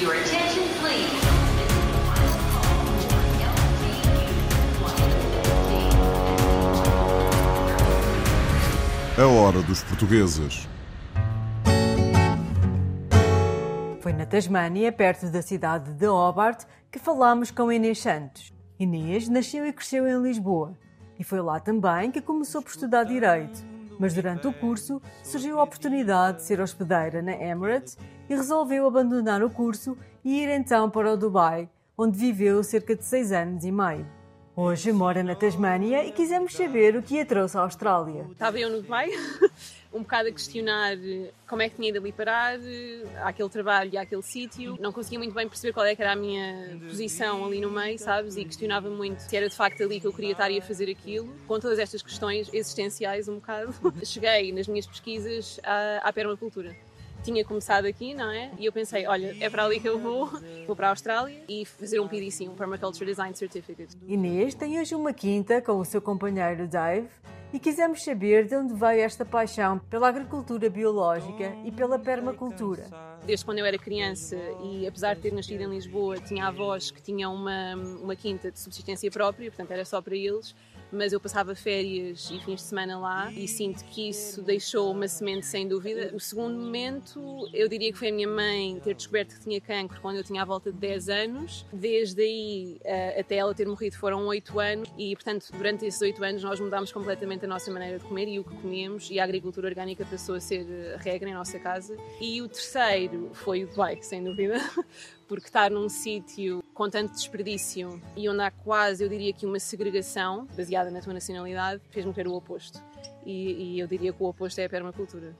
Your attention, please. A hora dos portugueses. Foi na Tasmânia, perto da cidade de Hobart, que falámos com Inês Santos. Inês nasceu e cresceu em Lisboa e foi lá também que começou por estudar Direito. Mas durante o curso surgiu a oportunidade de ser hospedeira na Emirates e resolveu abandonar o curso e ir então para o Dubai, onde viveu cerca de seis anos e meio. Hoje mora na Tasmânia e quisemos saber o que a trouxe à Austrália. Estava eu no Dubai, um bocado a questionar como é que tinha ido ali parar, àquele trabalho e àquele sítio. Não conseguia muito bem perceber qual é que era a minha posição ali no meio, sabes? E questionava muito se era de facto ali que eu queria estar e a fazer aquilo. Com todas estas questões existenciais, um bocado, cheguei nas minhas pesquisas à, à permacultura tinha começado aqui, não é? E eu pensei, olha, é para ali que eu vou, vou para a Austrália e fazer um PDC, um Permaculture Design Certificate. Inês tem hoje uma quinta com o seu companheiro Dave e quisemos saber de onde veio esta paixão pela agricultura biológica e pela permacultura. Desde quando eu era criança e apesar de ter nascido em Lisboa, tinha avós que tinham uma, uma quinta de subsistência própria, portanto era só para eles mas eu passava férias e fins de semana lá e sinto que isso deixou uma semente sem dúvida. O segundo momento, eu diria que foi a minha mãe ter descoberto que tinha cancro quando eu tinha à volta de 10 anos. Desde aí eh, até ela ter morrido foram 8 anos e, portanto, durante esses 8 anos nós mudámos completamente a nossa maneira de comer e o que comíamos e a agricultura orgânica passou a ser a regra em nossa casa. E o terceiro foi o Dubai, sem dúvida, porque estar num sítio com tanto desperdício e onde há quase, eu diria que uma segregação baseada na tua nacionalidade, fez-me ter o oposto. E, e eu diria que o oposto é a permacultura.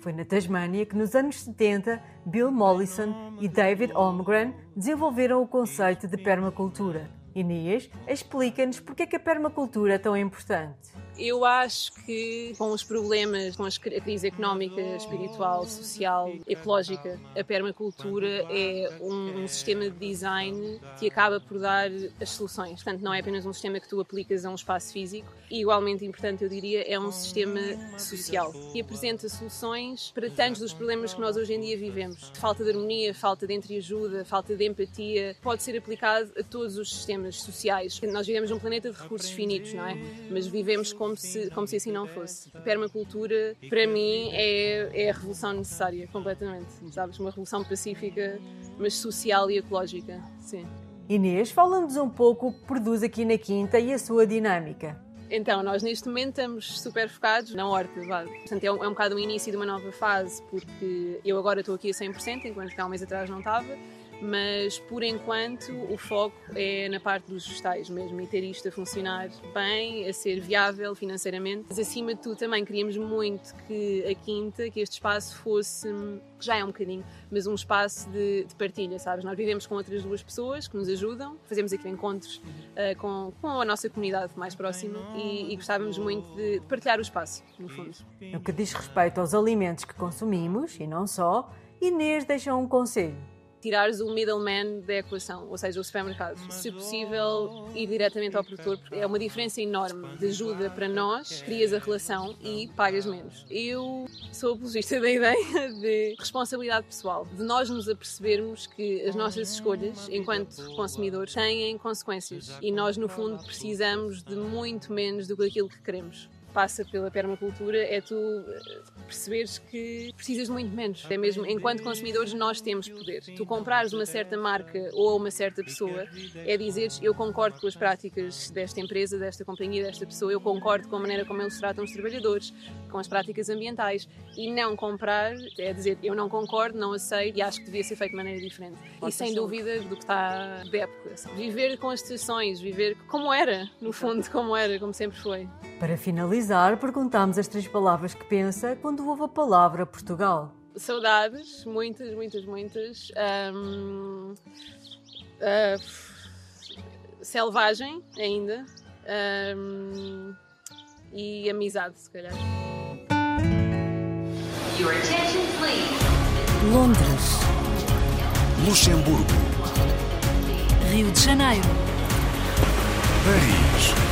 Foi na Tasmânia que, nos anos 70, Bill Mollison e David Holmgren desenvolveram o conceito de permacultura. Inês explica-nos porque é que a permacultura é tão importante. Eu acho que com os problemas, com a crise económica, espiritual, social, ecológica, a permacultura é um, um, sistema de design que acaba por dar as soluções. Portanto, não é apenas um sistema que tu aplicas a um espaço físico, e igualmente importante, eu diria, é um sistema social que apresenta soluções para tantos dos problemas que nós hoje em dia vivemos. Falta de harmonia, falta de entreajuda, falta de empatia, pode ser aplicado a todos os sistemas sociais. Nós vivemos num planeta de recursos finitos, não é? Mas vivemos como se, como se assim não fosse. A permacultura, para mim, é, é a revolução necessária, completamente. Sabes? Uma revolução pacífica, mas social e ecológica. Sim. Inês, fala-nos um pouco o que produz aqui na Quinta e a sua dinâmica. Então, nós neste momento estamos super focados na horta, vale. Portanto, é um, é um bocado o início de uma nova fase, porque eu agora estou aqui a 100%, enquanto que há um mês atrás não estava mas por enquanto o foco é na parte dos vegetais mesmo e ter isto a funcionar bem, a ser viável financeiramente. Mas acima de tudo também queríamos muito que a quinta, que este espaço fosse, que já é um bocadinho, mas um espaço de, de partilha, sabes? Nós vivemos com outras duas pessoas que nos ajudam, fazemos aqui encontros uh, com, com a nossa comunidade mais próxima e, e gostávamos muito de, de partilhar o espaço, no fundo. No que diz respeito aos alimentos que consumimos, e não só, Inês deixa um conselho tirares o middleman da equação, ou seja, o supermercado. Se possível, ir diretamente ao produtor, porque é uma diferença enorme de ajuda para nós, crias a relação e pagas menos. Eu sou apologista da ideia de responsabilidade pessoal, de nós nos apercebermos que as nossas escolhas, enquanto consumidores, têm consequências e nós, no fundo, precisamos de muito menos do que aquilo que queremos passa pela permacultura é tu eh, perceberes que precisas de muito menos. É mesmo, enquanto consumidores, nós temos poder. Tu comprares uma certa marca ou uma certa pessoa é dizeres eu concordo com as práticas desta empresa, desta companhia, desta pessoa, eu concordo com a maneira como eles tratam os trabalhadores, com as práticas ambientais. E não comprar é dizer eu não concordo, não aceito e acho que devia ser feito de maneira diferente. E sem dúvida do que está de época. Viver com as estações, viver como era, no fundo, como era, como sempre foi. Para finalizar, perguntamos as três palavras que pensa quando ouve a palavra Portugal. Saudades, muitas, muitas, muitas. Um, uh, selvagem, ainda. Um, e amizade, se calhar. Your attention, please. Londres, Luxemburgo, Rio de Janeiro, Paris,